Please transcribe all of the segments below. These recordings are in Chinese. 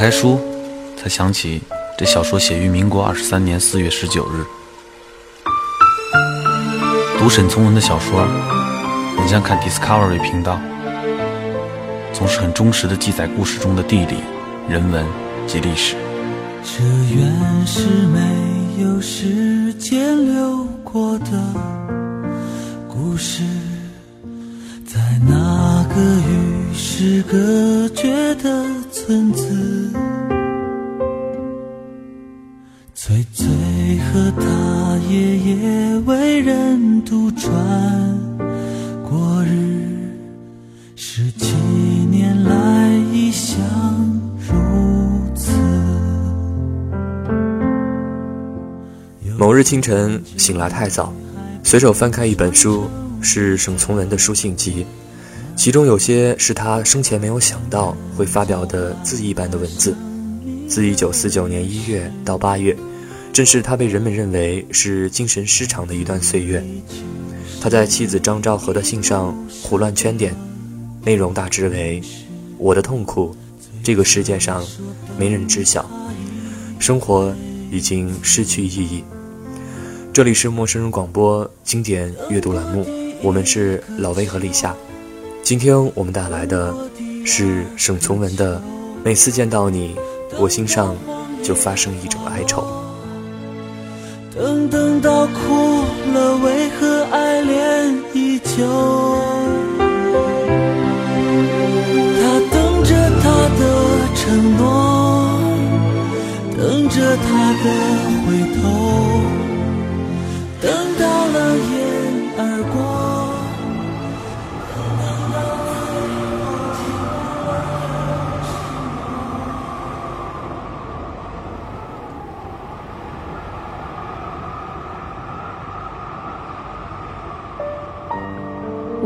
开书，才想起这小说写于民国二十三年四月十九日。读沈从文的小说，很像看 Discovery 频道，总是很忠实的记载故事中的地理、人文及历史。这原是没有时间流过的故事，在那个雨世隔绝的村子，翠翠和他爷爷为人独传过日，十七年来一向如此。某日清晨醒来太早，随手翻开一本书，是沈从文的书信集，其中有些是他生前没有想到会发表的字一般的文字。自1949年1月到8月，正是他被人们认为是精神失常的一段岁月。他在妻子张兆和的信上胡乱圈点，内容大致为：我的痛苦，这个世界上没人知晓，生活已经失去意义。这里是陌生人广播经典阅读栏目，我们是老魏和立夏。今天我们带来的是沈从文的《每次见到你，我心上就发生一种哀愁》。等等到哭了，为何爱恋依旧？他等着他的承诺，等着他的回头，等到了雁儿过。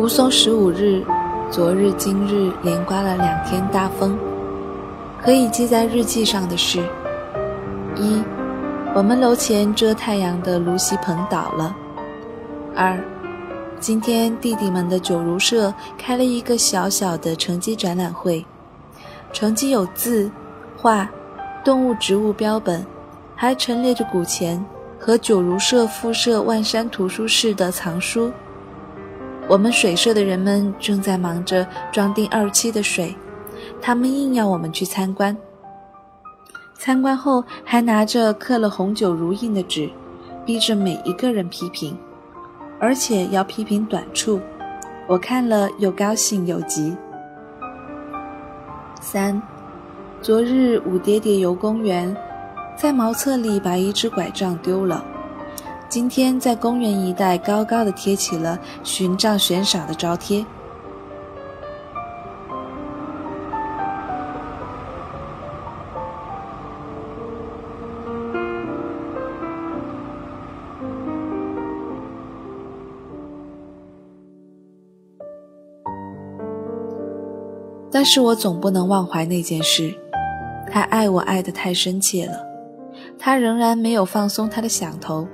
吴淞十五日，昨日、今日连刮了两天大风。可以记在日记上的是：一，我们楼前遮太阳的芦席棚倒了；二，今天弟弟们的九如社开了一个小小的成绩展览会，成绩有字、画、动物、植物标本，还陈列着古钱和九如社附设万山图书室的藏书。我们水社的人们正在忙着装订二期的水，他们硬要我们去参观。参观后还拿着刻了红酒如印的纸，逼着每一个人批评，而且要批评短处。我看了又高兴又急。三，昨日五爹爹游公园，在茅厕里把一只拐杖丢了。今天在公园一带高高的贴起了寻杖悬赏的招贴。但是我总不能忘怀那件事，他爱我爱得太深切了，他仍然没有放松他的响头。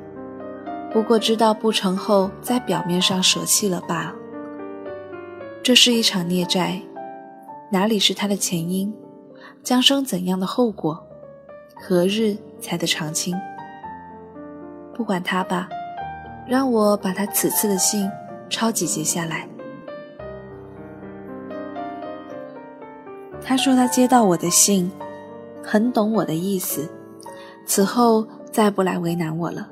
不过知道不成后，在表面上舍弃了罢了。这是一场孽债，哪里是他的前因，将生怎样的后果，何日才得偿清？不管他吧，让我把他此次的信抄几节下来。他说他接到我的信，很懂我的意思，此后再不来为难我了。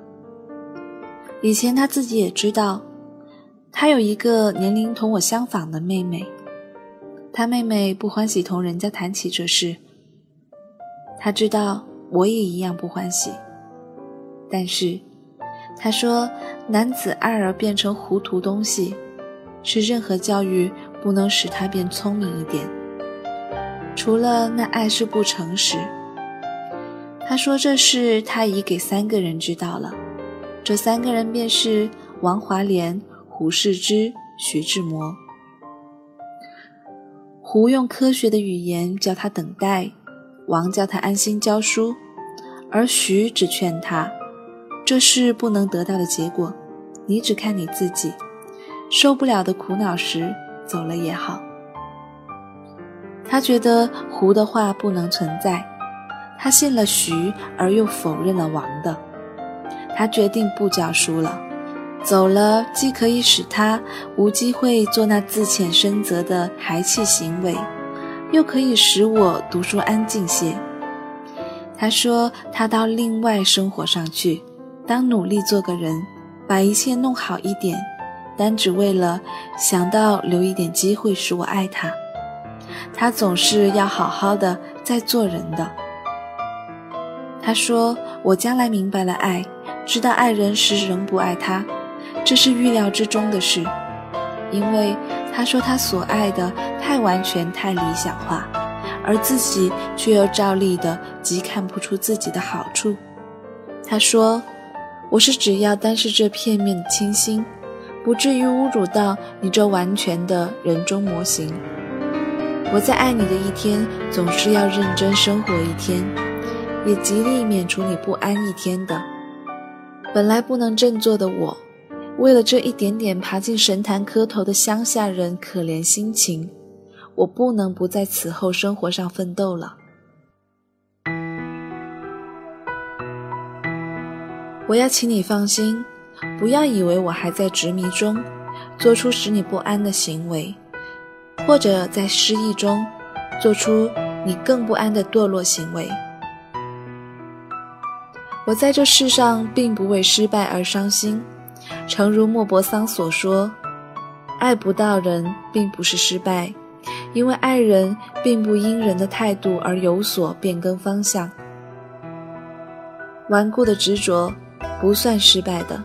以前他自己也知道，他有一个年龄同我相仿的妹妹，他妹妹不欢喜同人家谈起这事。他知道我也一样不欢喜，但是，他说男子爱而变成糊涂东西，是任何教育不能使他变聪明一点。除了那爱是不诚实。他说这事他已给三个人知道了，这三个人便是王华莲、胡适之、徐志摩。胡用科学的语言叫他等待，王叫他安心教书，而徐只劝他：这事不能得到的结果，你只看你自己，受不了的苦恼时走了也好。他觉得胡的话不能存在，他信了徐而又否认了王的，他决定不教书了，走了既可以使他无机会做那自遣深责的孩气行为，又可以使我读书安静些。他说他到另外生活上去，当努力做个人，把一切弄好一点，单只为了想到留一点机会使我爱他。他总是要好好的再做人的。他说：“我将来明白了爱，知道爱人时仍不爱他，这是预料之中的事。因为他说他所爱的太完全、太理想化，而自己却又照例的极看不出自己的好处。他说：我是只要单是这片面的清新，不至于侮辱到你这完全的人中模型。”我在爱你的一天，总是要认真生活一天，也极力免除你不安一天的。本来不能振作的我，为了这一点点爬进神坛磕头的乡下人可怜心情，我不能不在此后生活上奋斗了。我要请你放心，不要以为我还在执迷中，做出使你不安的行为。或者在失意中做出你更不安的堕落行为。我在这世上并不为失败而伤心，诚如莫泊桑所说：“爱不到人并不是失败，因为爱人并不因人的态度而有所变更方向。顽固的执着不算失败的。”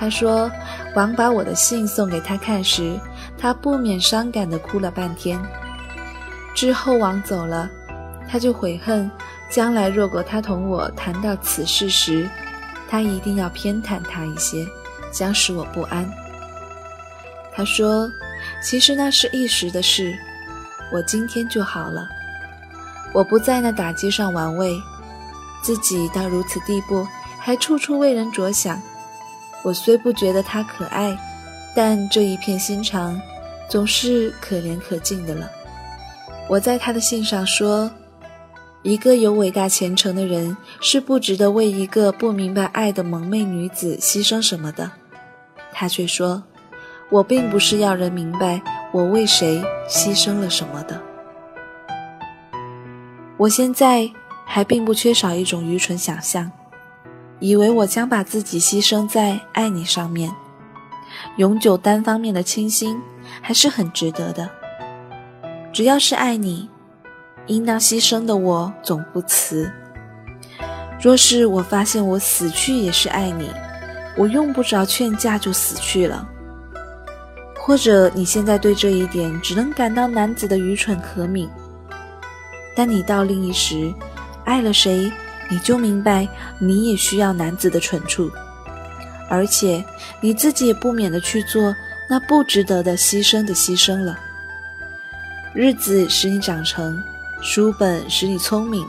他说：“王把我的信送给他看时。”他不免伤感地哭了半天。之后王走了，他就悔恨，将来若果他同我谈到此事时，他一定要偏袒他一些，将使我不安。他说：“其实那是一时的事，我今天就好了。我不在那打击上玩味，自己到如此地步，还处处为人着想。我虽不觉得他可爱，但这一片心肠。”总是可怜可敬的了。我在他的信上说，一个有伟大前程的人是不值得为一个不明白爱的蒙昧女子牺牲什么的。他却说，我并不是要人明白我为谁牺牲了什么的。我现在还并不缺少一种愚蠢想象，以为我将把自己牺牲在爱你上面，永久单方面的倾心。还是很值得的。只要是爱你，应当牺牲的我总不辞。若是我发现我死去也是爱你，我用不着劝架就死去了。或者你现在对这一点只能感到男子的愚蠢可悯，但你到另一时爱了谁，你就明白你也需要男子的蠢处，而且你自己也不免的去做。那不值得的牺牲的牺牲了。日子使你长成，书本使你聪明，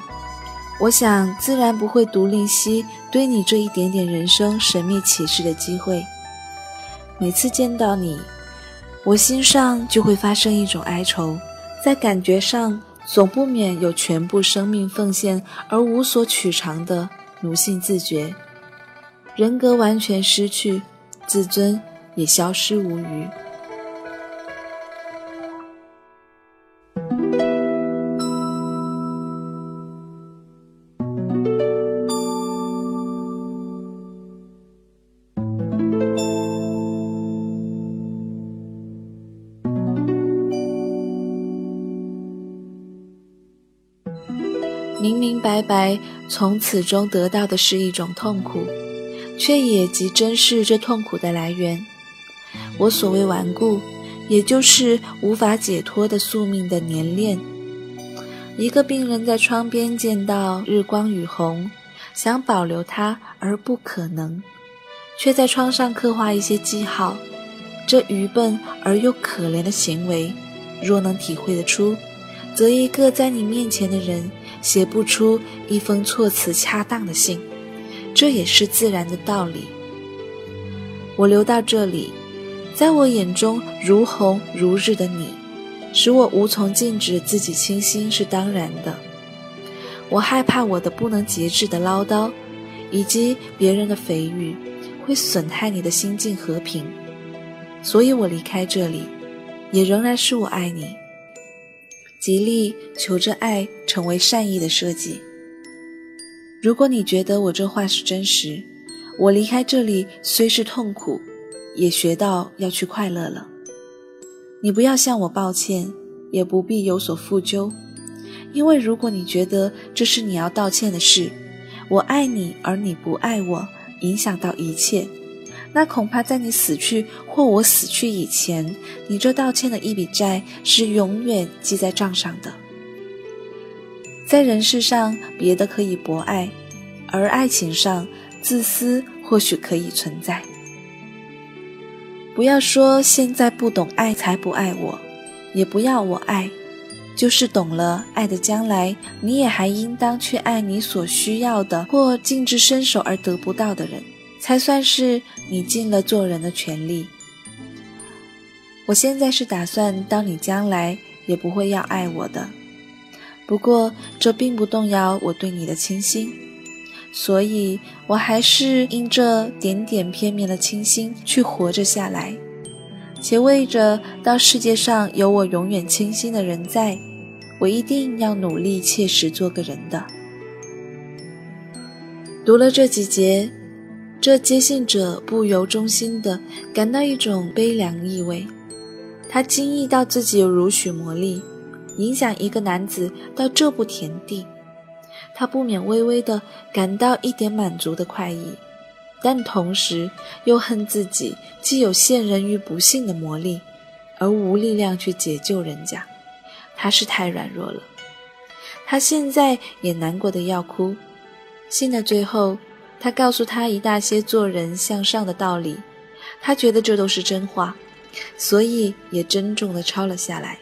我想自然不会独吝惜对你这一点点人生神秘启示的机会。每次见到你，我心上就会发生一种哀愁，在感觉上总不免有全部生命奉献而无所取偿的奴性自觉，人格完全失去，自尊。也消失无余。白白从此中得到的是一种痛苦，却也极珍视这痛苦的来源。我所谓顽固，也就是无法解脱的宿命的粘恋。一个病人在窗边见到日光与红，想保留它而不可能，却在窗上刻画一些记号。这愚笨而又可怜的行为，若能体会得出，则一个在你面前的人写不出一封措辞恰当的信，这也是自然的道理。我留到这里，在我眼中如红如日的你，使我无从禁止自己倾心是当然的。我害怕我的不能节制的唠叨，以及别人的蜚语，会损害你的心境和平。所以我离开这里，也仍然是我爱你。极力求着爱成为善意的设计。如果你觉得我这话是真实，我离开这里虽是痛苦，也学到要去快乐了。你不要向我抱歉，也不必有所负疚，因为如果你觉得这是你要道歉的事，我爱你而你不爱我，影响到一切。那恐怕在你死去或我死去以前，你这道歉的一笔债是永远记在账上的。在人世上，别的可以博爱，而爱情上，自私或许可以存在。不要说现在不懂爱才不爱我，也不要我爱，就是懂了爱的将来，你也还应当去爱你所需要的或尽至伸手而得不到的人。才算是你尽了做人的权利。我现在是打算，当你将来也不会要爱我的。不过这并不动摇我对你的倾心，所以我还是因这点点片面的倾心去活着下来，且为着到世界上有我永远倾心的人在，我一定要努力切实做个人的。读了这几节。这接信者不由衷心地感到一种悲凉意味，他惊异到自己有如许魔力，影响一个男子到这步田地，他不免微微地感到一点满足的快意，但同时又恨自己既有陷人于不幸的魔力，而无力量去解救人家，他是太软弱了。他现在也难过的要哭，信的最后。他告诉他一大些做人向上的道理，他觉得这都是真话，所以也珍重地抄了下来。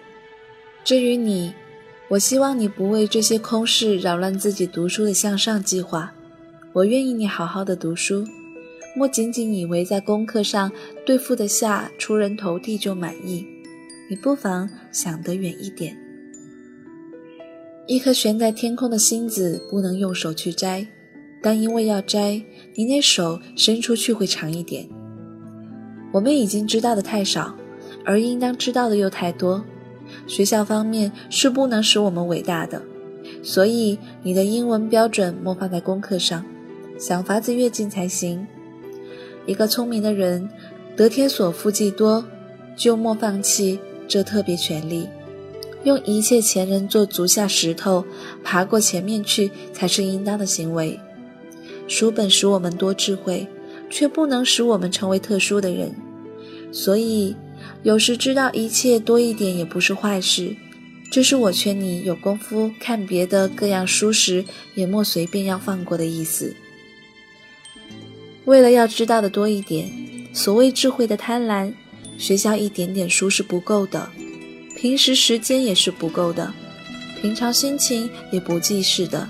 至于你，我希望你不为这些空事扰乱自己读书的向上计划。我愿意你好好的读书，莫仅仅以为在功课上对付得下出人头地就满意。你不妨想得远一点。一颗悬在天空的星子，不能用手去摘。但因为要摘，你那手伸出去会长一点。我们已经知道的太少，而应当知道的又太多。学校方面是不能使我们伟大的，所以你的英文标准莫放在功课上，想法子跃进才行。一个聪明的人，得天所富既多，就莫放弃这特别权利。用一切前人做足下石头，爬过前面去，才是应当的行为。书本使我们多智慧，却不能使我们成为特殊的人。所以，有时知道一切多一点也不是坏事。这是我劝你有功夫看别的各样书时，也莫随便要放过的意思。为了要知道的多一点，所谓智慧的贪婪，学校一点点书是不够的，平时时间也是不够的，平常心情也不济事的，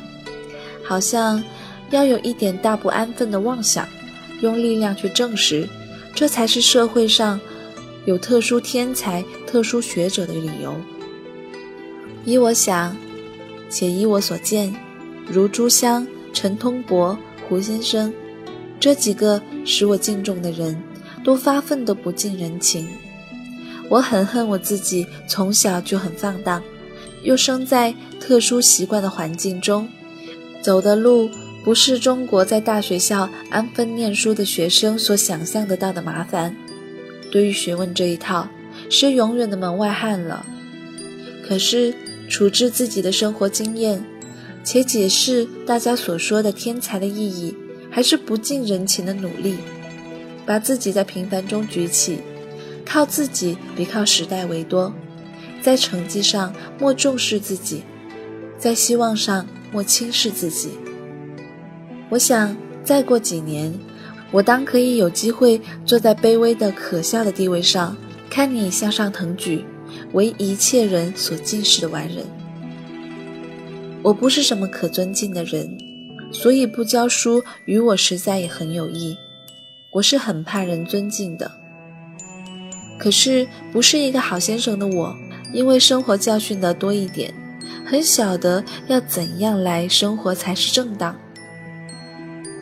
好像。要有一点大不安分的妄想，用力量去证实，这才是社会上有特殊天才、特殊学者的理由。依我想，且依我所见，如朱香、陈通伯、胡先生这几个使我敬重的人，都发奋的不近人情。我很恨我自己从小就很放荡，又生在特殊习惯的环境中，走的路。不是中国在大学校安分念书的学生所想象得到的麻烦，对于学问这一套，是永远的门外汉了。可是处置自己的生活经验，且解释大家所说的天才的意义，还是不近人情的努力，把自己在平凡中举起，靠自己比靠时代为多，在成绩上莫重视自己，在希望上莫轻视自己。我想，再过几年，我当可以有机会坐在卑微的可笑的地位上，看你向上腾举，为一切人所敬视的完人。我不是什么可尊敬的人，所以不教书与我实在也很有益。我是很怕人尊敬的。可是不是一个好先生的我，因为生活教训的多一点，很晓得要怎样来生活才是正当。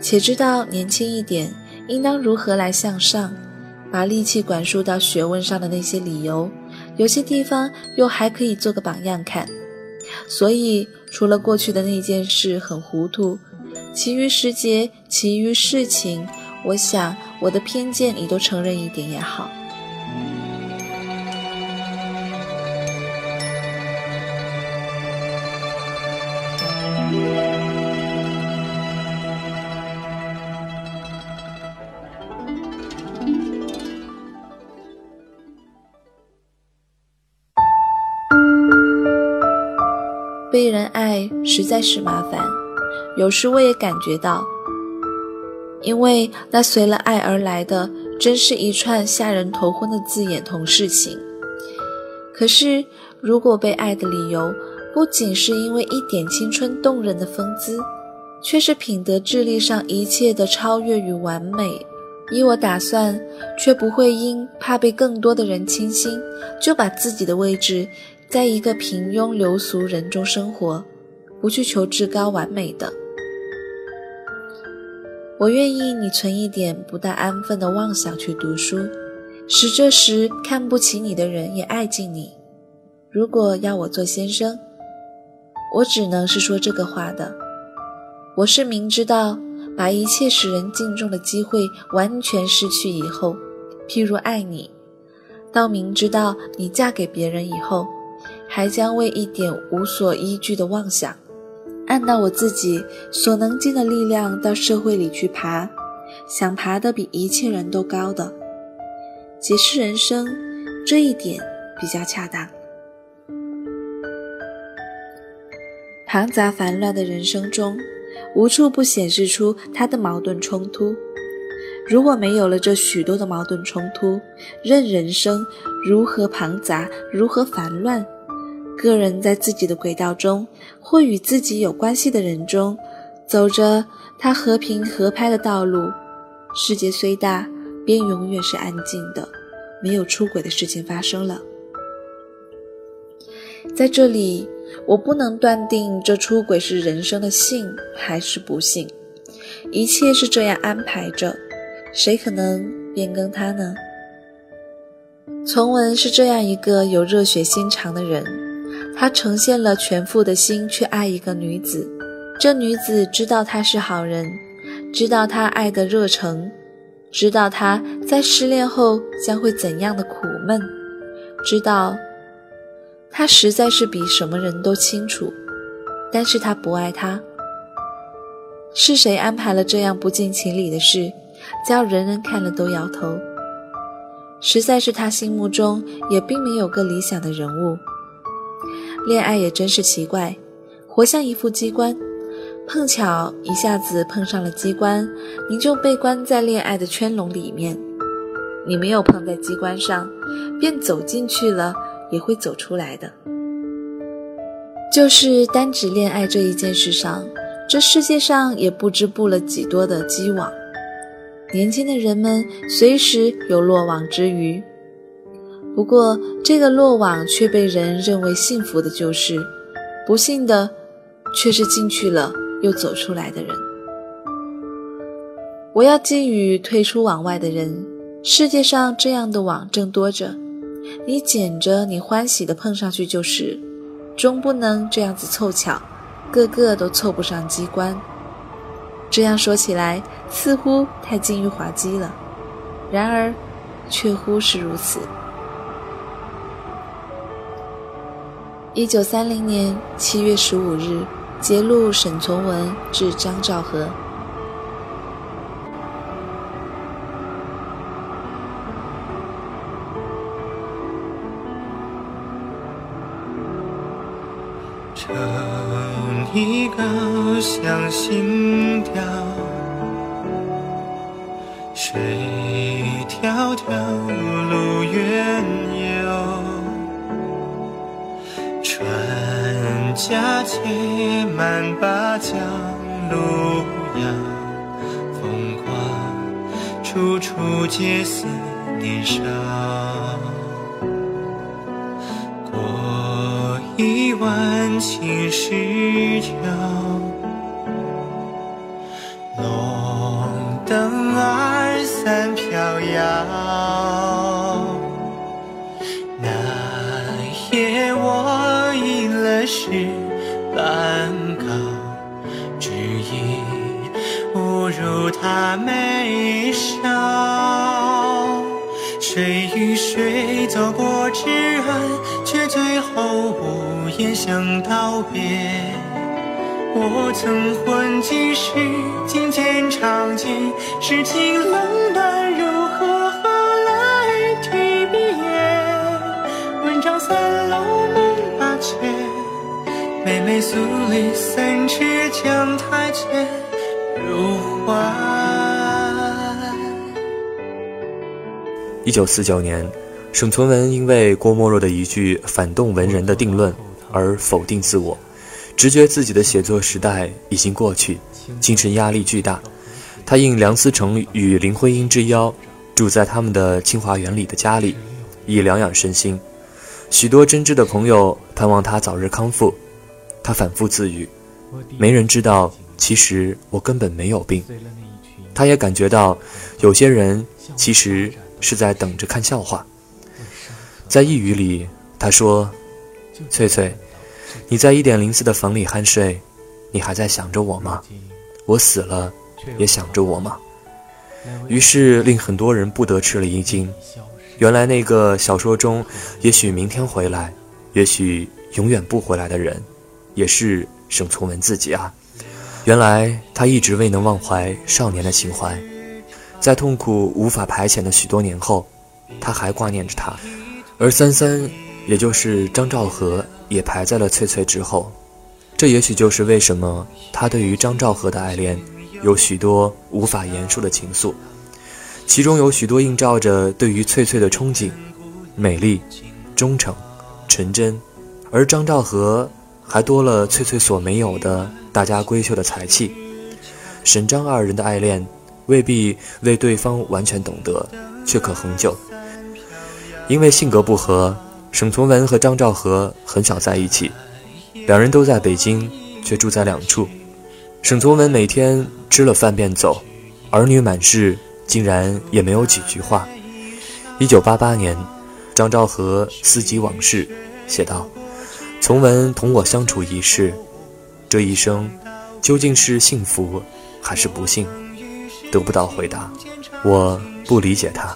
且知道年轻一点，应当如何来向上，把力气管束到学问上的那些理由，有些地方又还可以做个榜样看。所以，除了过去的那件事很糊涂，其余时节，其余事情，我想我的偏见你都承认一点也好。被人爱实在是麻烦，有时我也感觉到，因为那随了爱而来的，真是一串吓人头昏的字眼同事情。可是，如果被爱的理由不仅是因为一点青春动人的风姿，却是品德智力上一切的超越与完美，依我打算，却不会因怕被更多的人倾心，就把自己的位置。在一个平庸流俗人中生活，不去求至高完美的。我愿意你存一点不大安分的妄想去读书，使这时看不起你的人也爱敬你。如果要我做先生，我只能是说这个话的。我是明知道把一切使人敬重的机会完全失去以后，譬如爱你，到明知道你嫁给别人以后。还将为一点无所依据的妄想，按照我自己所能尽的力量到社会里去爬，想爬得比一切人都高的。解释人生这一点比较恰当。庞杂繁乱的人生中，无处不显示出他的矛盾冲突。如果没有了这许多的矛盾冲突，任人生如何庞杂，如何繁乱。个人在自己的轨道中，或与自己有关系的人中，走着他和平合拍的道路。世界虽大，便永远是安静的，没有出轨的事情发生了。在这里，我不能断定这出轨是人生的幸还是不幸，一切是这样安排着，谁可能变更它呢？从文是这样一个有热血心肠的人。他呈现了全副的心去爱一个女子，这女子知道他是好人，知道他爱的热诚，知道他在失恋后将会怎样的苦闷，知道他实在是比什么人都清楚，但是他不爱他。是谁安排了这样不近情理的事，叫人人看了都摇头？实在是他心目中也并没有个理想的人物。恋爱也真是奇怪，活像一副机关，碰巧一下子碰上了机关，你就被关在恋爱的圈笼里面。你没有碰在机关上，便走进去了，也会走出来的。就是单指恋爱这一件事上，这世界上也不知布了几多的机网，年轻的人们随时有落网之鱼。不过，这个落网却被人认为幸福的，就是不幸的，却是进去了又走出来的人。我要寄语退出网外的人：世界上这样的网正多着，你捡着，你欢喜的碰上去就是，终不能这样子凑巧，个个都凑不上机关。这样说起来，似乎太近于滑稽了，然而，却乎是如此。一九三零年七月十五日，揭露沈从文致张兆和。乘一个相心调，水下且慢把江路遥，风光处处皆似年少。过一万青石桥，不如他眉梢。谁与谁走过至暗，却最后无。言相道别，我曾混迹时境间长剑，世情冷暖如何何来提笔言？问丈三楼梦八千，妹妹诉里三尺江台前，入怀。一九四九年，沈从文因为郭沫若的一句反动文人的定论。而否定自我，直觉自己的写作时代已经过去，精神压力巨大。他应梁思成与林徽因之邀，住在他们的清华园里的家里，以疗养身心。许多真挚的朋友盼望他早日康复。他反复自语：“没人知道，其实我根本没有病。”他也感觉到，有些人其实是在等着看笑话。在一语里，他说。翠翠，你在一点零四的房里酣睡，你还在想着我吗？我死了，也想着我吗？于是令很多人不得吃了一惊。原来那个小说中，也许明天回来，也许永远不回来的人，也是沈从文自己啊！原来他一直未能忘怀少年的情怀，在痛苦无法排遣的许多年后，他还挂念着他，而三三。也就是张兆和也排在了翠翠之后，这也许就是为什么他对于张兆和的爱恋有许多无法言述的情愫，其中有许多映照着对于翠翠的憧憬，美丽、忠诚、纯真，而张兆和还多了翠翠所没有的大家闺秀的才气。沈张二人的爱恋未必为对方完全懂得，却可恒久，因为性格不合。沈从文和张兆和很少在一起，两人都在北京，却住在两处。沈从文每天吃了饭便走，儿女满室，竟然也没有几句话。一九八八年，张兆和思及往事，写道：“从文同我相处一世，这一生究竟是幸福还是不幸？得不到回答，我不理解他。”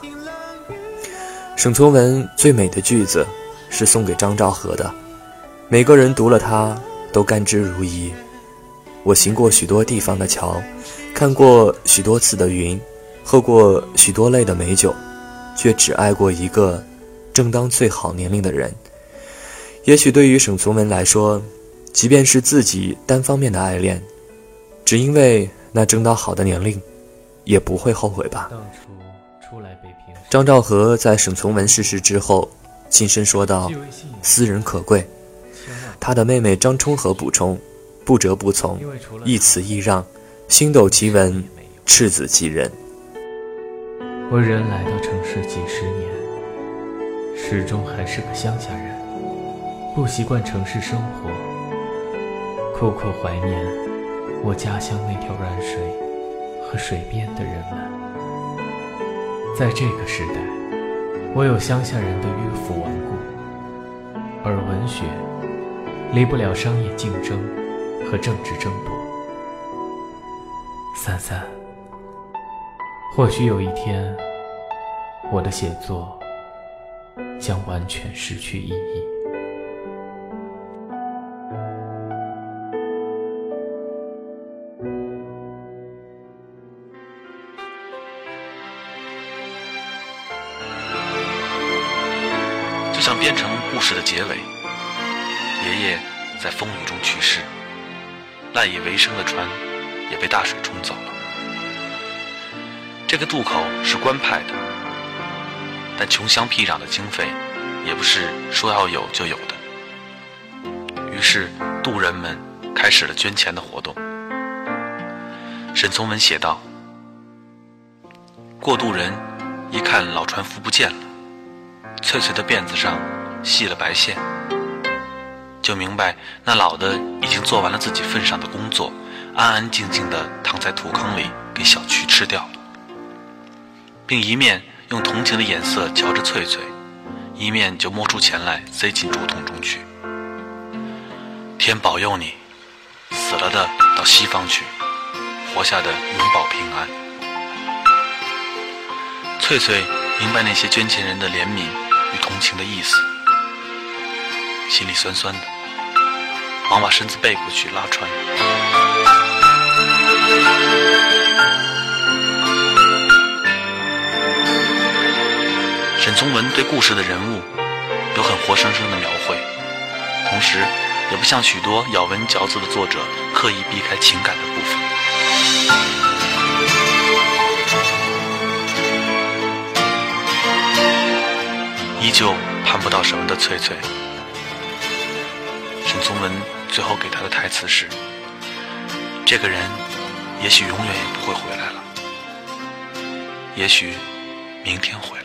沈从文最美的句子。是送给张兆和的，每个人读了它都甘之如饴。我行过许多地方的桥，看过许多次的云，喝过许多类的美酒，却只爱过一个正当最好年龄的人。也许对于沈从文来说，即便是自己单方面的爱恋，只因为那正当好的年龄，也不会后悔吧。张兆和在沈从文逝世之后。轻声说道：“斯人可贵。”他的妹妹张充和补充：“不折不从，一词一让，星斗奇文，赤子其人。”我人来到城市几十年，始终还是个乡下人，不习惯城市生活，苦苦怀念我家乡那条软水和水边的人们。在这个时代。我有乡下人的迂腐顽固，而文学离不了商业竞争和政治争夺。三三，或许有一天，我的写作将完全失去意义。赖以为生的船也被大水冲走了。这个渡口是官派的，但穷乡僻壤的经费也不是说要有就有的。于是渡人们开始了捐钱的活动。沈从文写道：“过渡人一看老船夫不见了，翠翠的辫子上系了白线，就明白那老的已经做完了自己份上的工作，安安静静地躺在土坑里给小蛆吃掉了，并一面用同情的眼色瞧着翠翠，一面就摸出钱来塞进竹筒中去。天保佑你，死了的到西方去。”活下的永保平安。翠翠明白那些捐钱人的怜悯与同情的意思，心里酸酸的，忙把身子背过去拉船。沈从文对故事的人物有很活生生的描绘，同时也不像许多咬文嚼字的作者刻意避开情感的部分。依旧盼不到什么的翠翠，宗文最后给他的台词是：“这个人也许永远也不会回来了，也许明天回来。”